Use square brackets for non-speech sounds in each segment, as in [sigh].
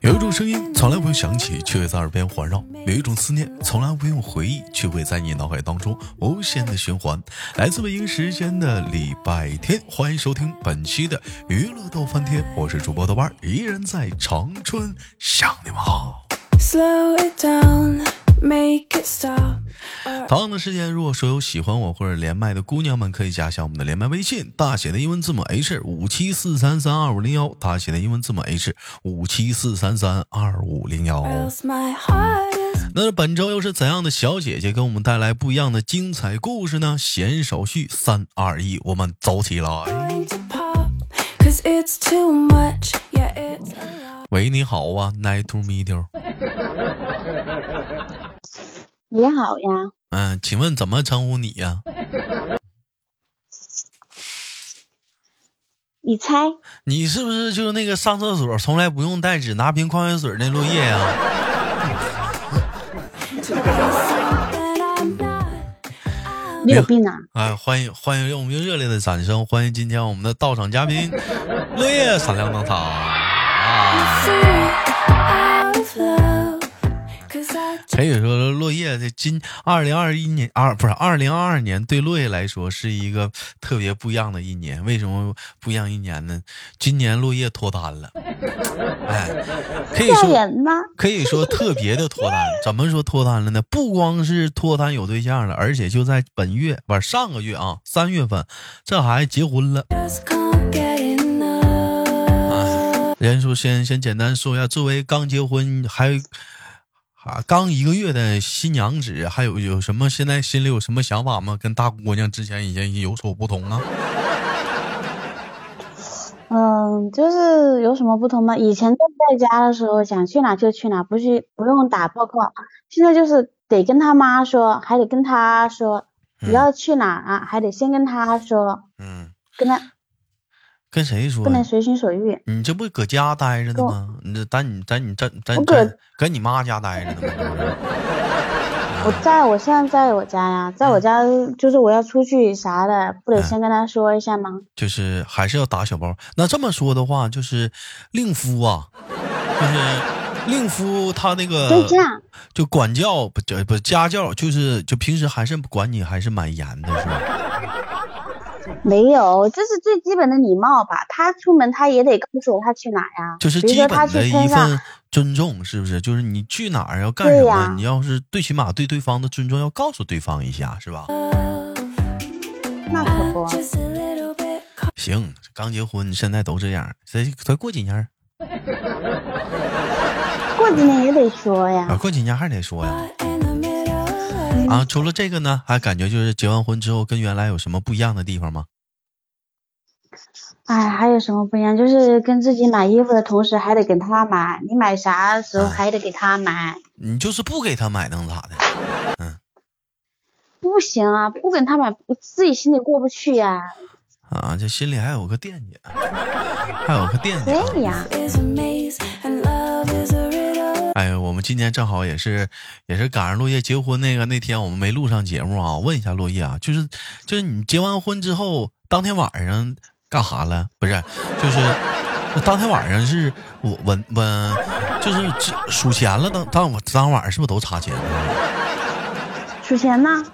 有一种声音从来不用响起，却会在耳边环绕；有一种思念从来不用回忆，却会在你脑海当中无限的循环。来自北京时间的礼拜天，欢迎收听本期的娱乐逗翻天，我是主播豆瓣，依然在长春向你们好。同样的时间，如果说有喜欢我或者连麦的姑娘们，可以加一下我们的连麦微信，大写的英文字母 H 五七四三三二五零幺，大写的英文字母 H 五七四三三二五零幺。那本周又是怎样的小姐姐给我们带来不一样的精彩故事呢？闲手续，三二一，我们走起来！喂，你好啊，Nice to meet you。你好呀，嗯，请问怎么称呼你呀？[laughs] 你猜？你是不是就是那个上厕所从来不用带纸拿瓶矿泉水那落叶呀？[laughs] 你有病啊！哎，欢迎欢迎，用我们用热烈的掌声欢迎今天我们的到场嘉宾落叶闪亮登场啊！可以说，落叶这今二零二一年二不是二零二二年，对落叶来说是一个特别不一样的一年。为什么不一样一年呢？今年落叶脱单了，哎，可以说可以说特别的脱单。怎么说脱单了呢？不光是脱单有对象了，而且就在本月不是上个月啊，三月份，这孩子结婚了。人说先先简单说一下，作为刚结婚还。啊，刚一个月的新娘子，还有有什么？现在心里有什么想法吗？跟大姑娘之前已经有所不同啊？[laughs] 嗯，就是有什么不同吗？以前在家的时候，想去哪就去哪，不去不用打报告。现在就是得跟他妈说，还得跟他说，你要去哪啊，还得先跟他说。嗯。跟他。跟谁说？不能随心所欲。你这不搁家待着呢吗？你这在你在你在在在搁你妈家待着呢吗？[laughs] 我在我现在在我家呀，在我家就是我要出去啥的，不得先跟他说一下吗？就是还是要打小包。那这么说的话，就是令夫啊，[laughs] 就是令夫他那个就管教不不家教，就是就平时还是管你还是蛮严的，是吧？[laughs] 没有，这是最基本的礼貌吧？他出门他也得告诉我他去哪呀。就是基本的一份尊重，是不是？就是你去哪儿要干什么？你要是最起码对对方的尊重要告诉对方一下，是吧？那可不。行，刚结婚，现在都这样。再再过几年，过几年也得说呀。啊，过几年还得说呀。啊，除了这个呢，还感觉就是结完婚之后跟原来有什么不一样的地方吗？哎，还有什么不一样？就是跟自己买衣服的同时，还得给他买。你买啥时候还得给他买？你就是不给他买能咋的？嗯，[laughs] 不行啊，不给他买，我自己心里过不去呀。啊，这心里还有个惦记，还有个惦记。对呀。哎，我们今天正好也是，也是赶上落叶结婚那个那天，我们没录上节目啊。问一下落叶啊，就是就是你结完婚之后，当天晚上。干啥了？不是，就是当天晚上是我我我就是数钱了。当当我当晚上是不是都查钱？数钱呢？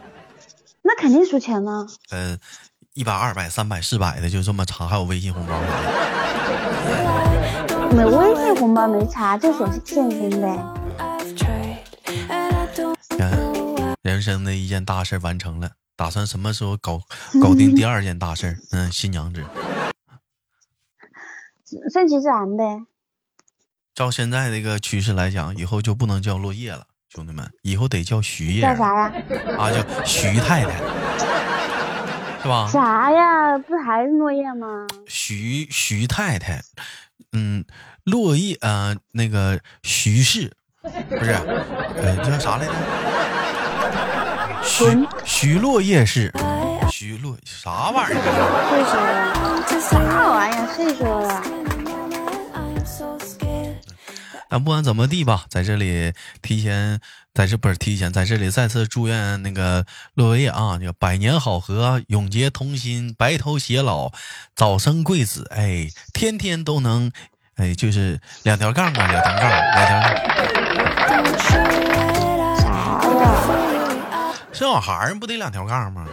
那肯定数钱呢。呃，一百、二百、三百、四百的就这么查，还有微信红包。[laughs] 没微信红包没查，就数现金呗。[laughs] 人生的一件大事完成了。打算什么时候搞搞定第二件大事嗯，新娘子，[laughs] 顺其自然呗。照现在这个趋势来讲，以后就不能叫落叶了，兄弟们，以后得叫徐叶。叫啥呀？啊，叫徐太太，是吧？啥呀？不还是落叶吗？徐徐太太，嗯，落叶啊，那个徐氏，不是，呃，叫啥来着？徐徐落叶氏徐落啥玩意儿？岁数了，啥玩意儿？岁数了。那不管怎么地吧，在这里提前，在这不是提前，在这里再次祝愿那个落叶啊，叫百年好合，永结同心，白头偕老，早生贵子，哎，天天都能。哎，就是两条杠啊，两条杠，两条。杠？[laughs] 生小孩儿不得两条杠吗？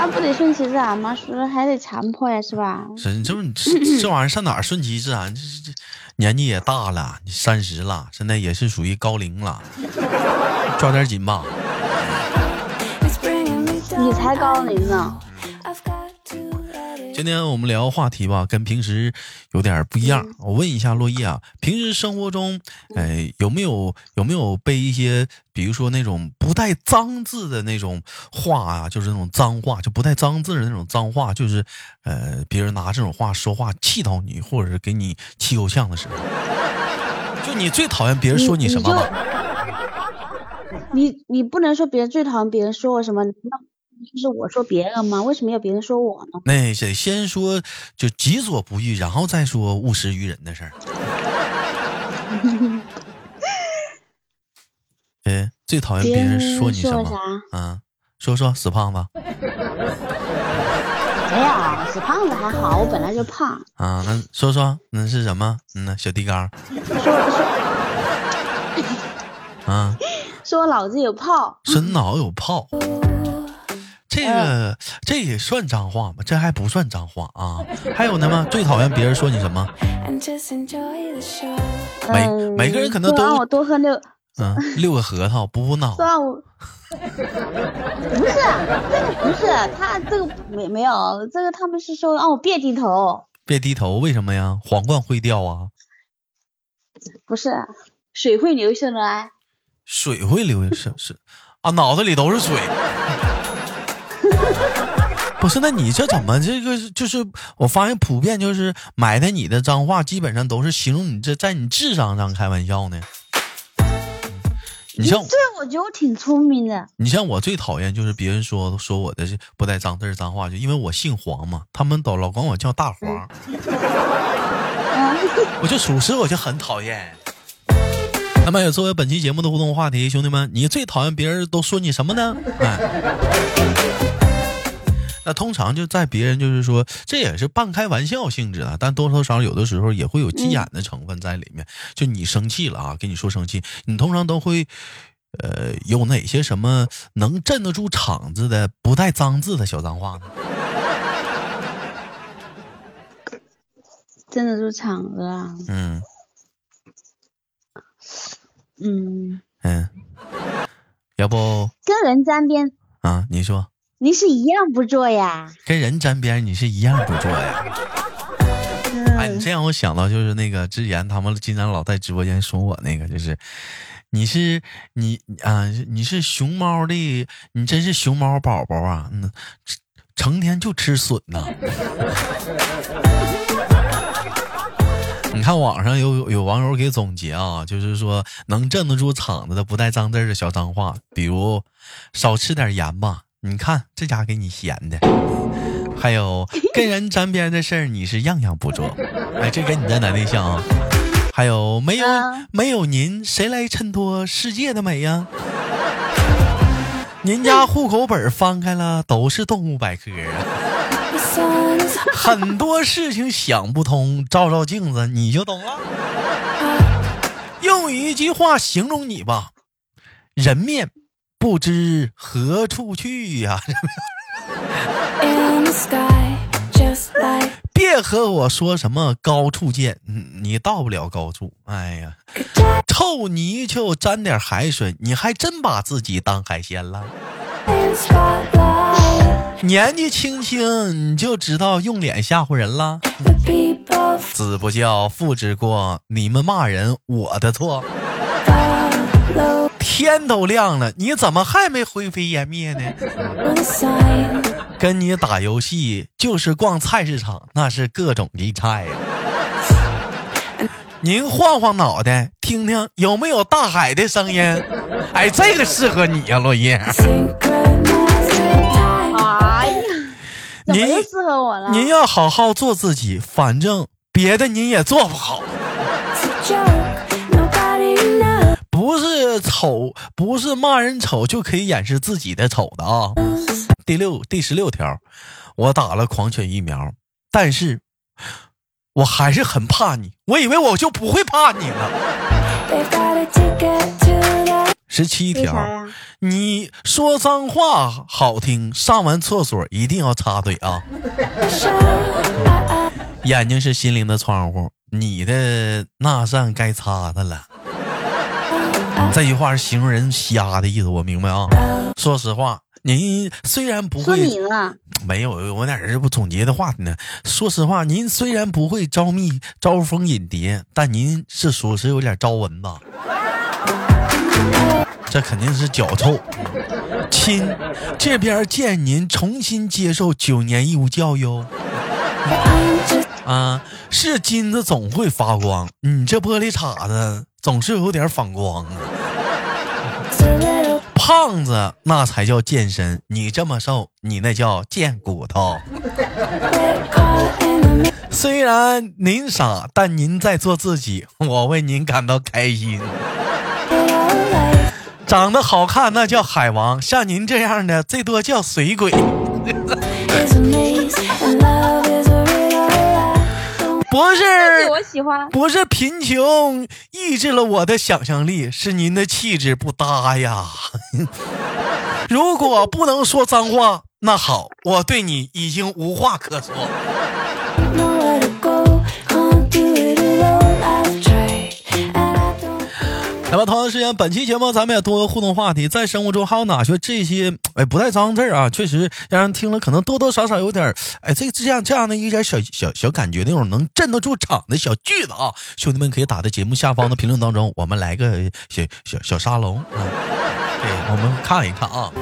那不得顺其自然吗？说还得强迫呀，是吧？是，你这不这这玩意儿上哪儿顺其自然？这这这年纪也大了，你三十了，现在也是属于高龄了，抓点紧吧。你才高龄呢。今天我们聊话题吧，跟平时有点不一样。嗯我问一下洛伊啊，平时生活中，哎，有没有有没有被一些，比如说那种不带脏字的那种话啊，就是那种脏话，就不带脏字的那种脏话，就是呃，别人拿这种话说话气到你，或者是给你气够呛的时候，[laughs] 就你最讨厌别人说你什么吧？你你不能说别人最讨厌别人说我什么，那就是我说别人吗？为什么要别人说我呢？那得先说就己所不欲，然后再说勿施于人的事儿。[laughs] 哎，最讨厌别人说你什么？啊，说说死胖子 [laughs] 没有，死胖子还好，我本来就胖。啊，那说说那是什么？嗯呢，小地缸说说啊，[laughs] 说我脑子有泡，说脑有泡，这个这也算脏话吗？这还不算脏话啊。还有呢吗？最讨厌别人说你什么？每嗯，每个人可能都让我多喝六，嗯，六个核桃补补脑。[laughs] 不是，这个不是他这个没没有，这个他们是说让我别低头，别低头，为什么呀？皇冠会掉啊，不是水会流下来。水会流下是是啊，脑子里都是水。不是，那你这怎么这个就是？我发现普遍就是埋汰你的脏话，基本上都是形容你这在你智商上开玩笑呢。你像对我觉得我挺聪明的。你像我最讨厌就是别人说说我的是不带脏字儿脏话，就因为我姓黄嘛，他们都老管我叫大黄，嗯，我就属实我就很讨厌。那么也作为本期节目的互动话题，兄弟们，你最讨厌别人都说你什么呢？哎，那通常就在别人就是说，这也是半开玩笑性质的，但多多少少有的时候也会有急眼的成分在里面。就你生气了啊，跟你说生气，你通常都会，呃，有哪些什么能镇得住场子的不带脏字的小脏话呢？[laughs] 镇得住场子啊。嗯嗯，嗯，要不跟人沾边，啊，你说你是一样不做呀。跟人沾边，你是一样不做呀？哎，你嗯，这让我想到就是那个之前他们经常老在直播间说我那个，就是你是你啊，你是熊猫的，你真是熊猫宝宝啊，嗯，成天就吃笋呐。[laughs] 你看网上有有网友给总结啊，就是说能镇得住场子的不带脏字的小脏话，比如少吃点盐吧，你看这家给你闲的。还有跟人沾边的事儿，你是样样不做。哎，这跟你的男对象啊。还有没有、啊没有您，谁来衬托世界的美呀？您家户口本翻开了，都是动物百科啊。很多事情想不通，照照镜子你就懂了。用一句话形容你吧，人面不知何处去呀、[laughs] 别和我说什么高处见，嗯你到不了高处。哎呀，臭泥鳅沾点海水，你还真把自己当海鲜了。年纪轻轻你就知道用脸吓唬人了，子不教父之过，你们骂人我的错。天都亮了，你怎么还没灰飞烟灭呢？跟你打游戏就是逛菜市场，那是各种的菜呀、您晃晃脑袋，听听有没有大海的声音？哎，这个适合你呀、落叶。哎呀，您又适合我了？您要好好做自己，反正别的您也做不好。不是丑，不是骂人丑就可以掩饰自己的丑的啊。第六第十六条，我打了狂犬疫苗，但是我还是很怕你，我以为我就不会怕你了。十七条，你说脏话好听，上完厕所一定要擦嘴啊。眼睛是心灵的窗户，你的那扇该擦的了。这句话是形容人瞎的意思，我明白啊。说实话，您虽然不会，说你了，没有，我哪这不总结的话呢？说实话，您虽然不会招蜜、招蜂引蝶，但您是属实有点招蚊子。这肯定是脚臭。亲，这边见您重新接受九年义务教育。啊，是金子总会发光，你这玻璃碴子总是有点反光啊。[laughs] 胖子那才叫健身，你这么瘦，你那叫贱骨头。[laughs] 虽然您傻，但您在做自己，我为您感到开心。[laughs] 长得好看那叫海王，像您这样的最多叫水鬼。不是，我喜欢。不是贫穷抑制了我的想象力，是您的气质不搭呀。[laughs] 如果不能说脏话，那好，我对你已经无话可说。来吧，同样时间，本期节目咱们也多个互动话题，在生活中还有哪些这些哎不带脏字啊？确实让人听了可能多多少少有点哎这这样这样的一点小小小感觉，那种能镇得住场的小句子啊，兄弟们可以打在节目下方的评论当中，我们来个小小小沙龙啊，对，我们看一看啊。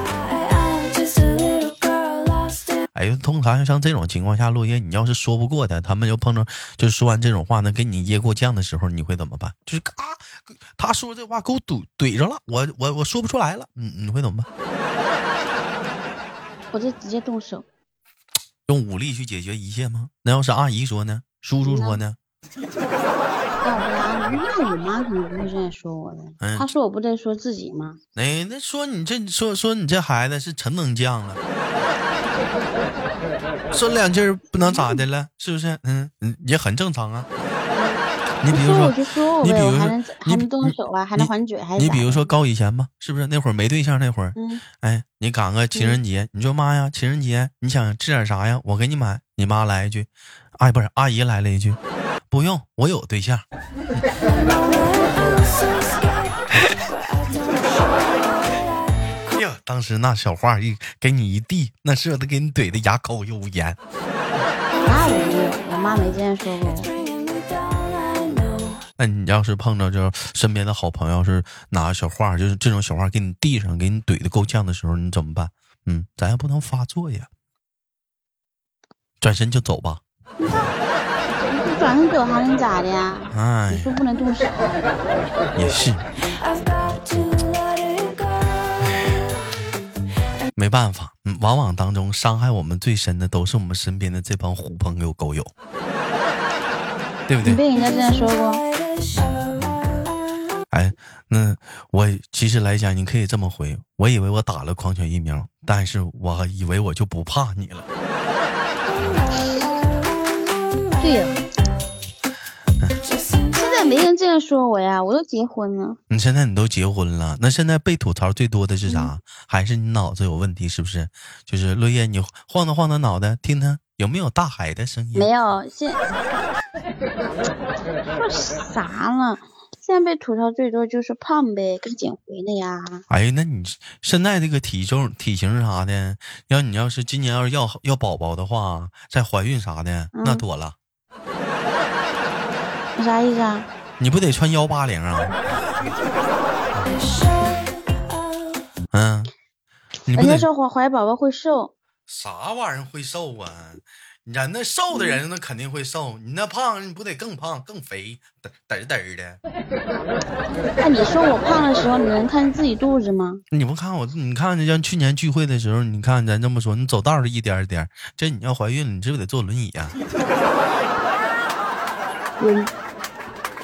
哎，通常像这种情况下，落叶，你要是说不过他，他们就碰着，就说完这种话呢，给你噎过呛的时候，你会怎么办？就是啊，他说这话给我怼怼着了，我我我说不出来了，嗯，你会怎么办？我就直接动手，用武力去解决一切吗？那要是阿姨说呢？叔叔说呢？要不然，那我妈肯定不会这样说我的。她说我不在说自己吗？哎，那说你这说说你这孩子是真能犟了。[laughs] 说两句不能咋的了，是不是？嗯嗯，也很正常啊。你比如说，你比如说，还能动手啊，还能还嘴，还你比如说高以前吧，是不是那会儿没对象那会儿？嗯。哎，你赶个情人节，你说妈呀，情人节你想吃点啥呀？我给你买。你妈来一句，哎，不是阿姨来了一句，不用，我有对象。[laughs] 当时那小话一给你一递，那舍得给你怼的哑口无言。那没有，我妈没这样说过。那你要是碰到就身边的好朋友是拿小话，就是这种小话给你递上，给你怼的够呛的时候，你怎么办？嗯，咱也不能发作呀，转身就走吧。你转身走还能咋的呀？哎，你说不能动手。也是。没办法，往往当中伤害我们最深的都是我们身边的这帮狐朋友狗友，对不对？你被人家这样说过？哎，那我其实来讲，你可以这么回：我以为我打了狂犬疫苗，但是我以为我就不怕你了。对呀。现在没人这样说我呀，我都结婚了。你现在你都结婚了，那现在被吐槽最多的是啥？还是你脑子有问题？是不是？就是落叶，你晃荡晃荡脑袋，听听有没有大海的声音？没有，现说啥了？现在被吐槽最多就是胖呗，该减肥了呀。哎，那你现在这个体重、体型啥的，要你要是今年要是要要宝宝的话，再怀孕啥的，那妥了。啥意思啊？你不得穿幺八零啊？嗯，人家说怀怀宝宝会瘦，啥玩意儿会瘦啊？人那瘦的人那肯定会瘦，你那胖你不得更胖更肥嘚嘚嘚的？那 [laughs] 你说我胖的时候，你能看自己肚子吗？你不看我，你看像去年聚会的时候，你看咱这么说，你走道是一颠颠，这你要怀孕了，你是不是得坐轮椅呀？滚。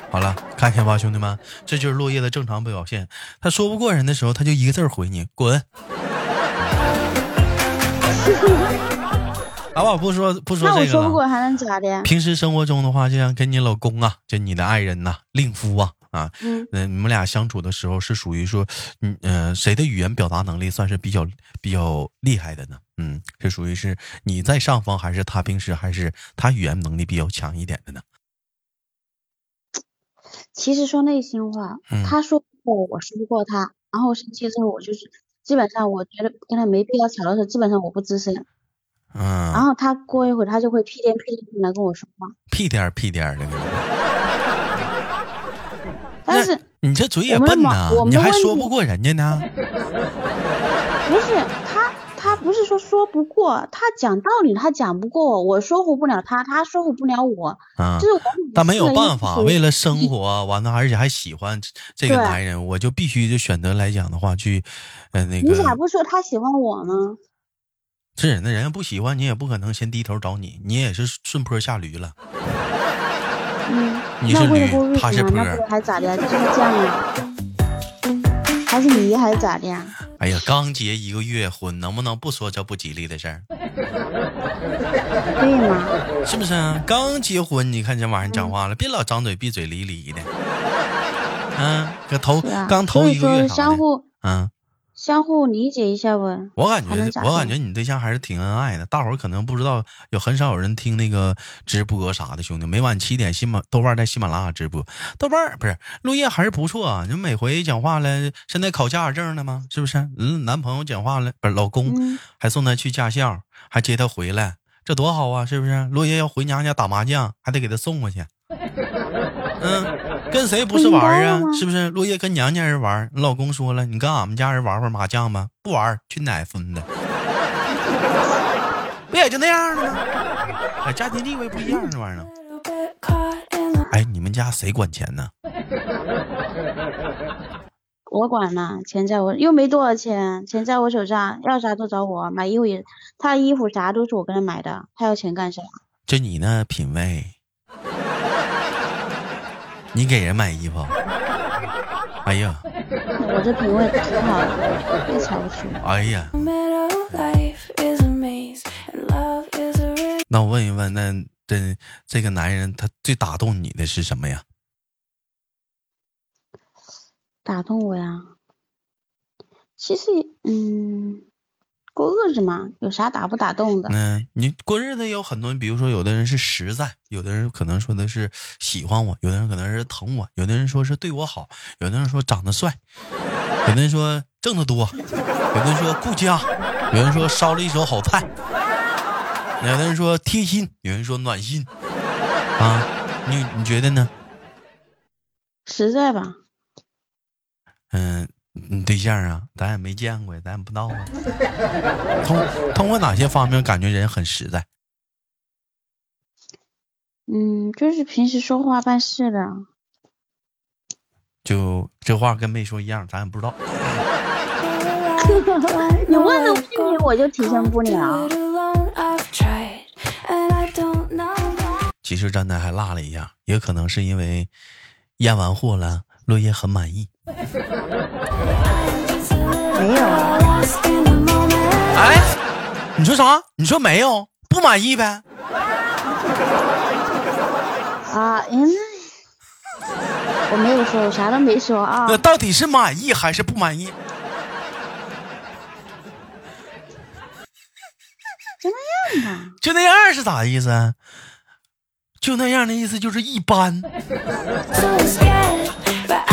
好了，看见吧，兄弟们，这就是落叶的正常表现。他说不过人的时候，他就一个字回你：滚。[laughs] 好吧，不说不说那我这个了。说不过还能咋的？平时生活中的话，就像跟你老公啊，就你的爱人呐、令夫啊啊，嗯，嗯、你们俩相处的时候是属于说，嗯呃，谁的语言表达能力算是比较比较厉害的呢？嗯，是属于是你在上方，还是他平时还是他语言能力比较强一点的呢？其实说内心话，嗯他说不过我，说不过他，然后生气之后，我就是基本上我觉得跟他没必要吵的时候，基本上我不吱声。然嗯，后他过一会儿他就会屁颠屁颠地来跟我说话，屁颠儿屁颠儿的。[laughs] 但是你这嘴也笨呐你还说不过人家呢？[laughs] 不是他，他不是说说不过，他讲道理他讲不过我，我说服不了他，他说服不了我，啊就，是我但没有办法，为了生活，完了而且还喜欢这个男人，我就必须就选择来讲的话去，呃，那你咋不说他喜欢我呢？是那人家不喜欢你，也不可能先低头找你，你也是顺坡下驴了。嗯，你是驴他是坡还咋的呀？就是这样呀。还是离还是咋的呀？哎呀，刚结一个月婚，能不能不说这不吉利的事儿？[laughs] 对吗？是不是啊？刚结婚，你看这玩意儿嗯讲话了，别老张嘴闭嘴离离的。嗯，这头啊，刚头一个月啥的相互嗯。相互理解一下呗。我感觉，我感觉你对象还是挺恩爱的。大伙儿可能不知道，有很少有人听那个直播啥的，兄弟。每晚七点，喜马豆瓣在喜马拉雅直播，豆瓣不是落叶还是不错啊。你每回讲话了，现在考驾驶证了吗？是不是？嗯，男朋友讲话了，不是老公、嗯，还送他去驾校，还接他回来，这多好啊！是不是？落叶要回娘家打麻将，还得给他送过去。嗯，跟谁不是玩儿啊？是不是？落叶跟娘家人玩儿，你老公说了，你跟俺们家人玩会儿麻将吧，不玩儿去奶孙子，不也就那样了吗？哎，家庭地位不一样，这玩意儿。哎，你们家谁管钱呢？我管呢，钱在我又没多少钱，钱在我手上，要啥都找我，买衣服也，他的衣服啥都是我给他买的，他要钱干啥？就你那品味，你给人买衣服，[laughs] 哎呀，我这品味挺好的，别瞧不起我。哎呀.那我问一问，那这这个男人他最打动你的是什么呀？打动我呀。其实，嗯，过日子嘛，有啥打不打动的？嗯，你过日子有很多，比如说有的人是实在，有的人可能说的是喜欢我，有的人可能是疼我，有的人说是对我好，有的人说长得帅，有的人说挣得多，有的人说顾家，有人说烧了一手好菜，有的人说贴心，有人说暖心，啊，你你觉得呢？实在吧，嗯，你对象啊，咱也没见过，咱也不知道啊。通通过哪些方面感觉人很实在？嗯，就是平时说话办事的。就这话跟没说一样，咱也不知道。[laughs] 你问的问题我就体现不了.其实真的还落了一样，也可能是因为验完货了，落叶很满意。没有.哎，你说啥？你说没有？不满意呗？啊，嗯，我没有说，我啥都没说啊那。到底是满意还是不满意？就那样吧。就那样是咋意思啊？就那样的意思就是一般。[laughs]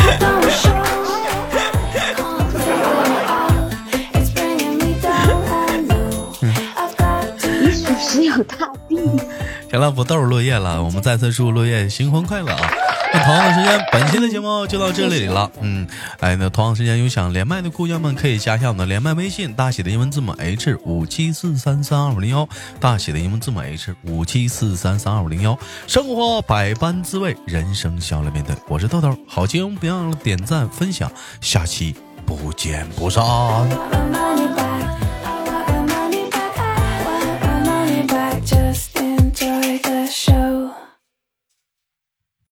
[laughs] 你属实有大地。行了，不逗落叶了，我们再次祝落叶新婚快乐啊！同样的时间，本期的节目就到这里了。嗯，哎，那同样时间有想连麦的姑娘们可以加一下我们的连麦微信，大写的英文字母 H 五七四三三二五零幺，大写的英文字母 H 五七四三三二五零幺。生活百般滋味，人生笑来面对。我是豆豆，好节目别忘了点赞分享，下期不见不散。